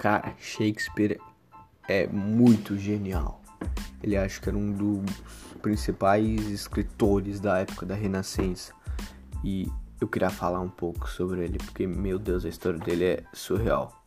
Cara, Shakespeare é muito genial. Ele acho que era um dos principais escritores da época da Renascença. E eu queria falar um pouco sobre ele, porque, meu Deus, a história dele é surreal.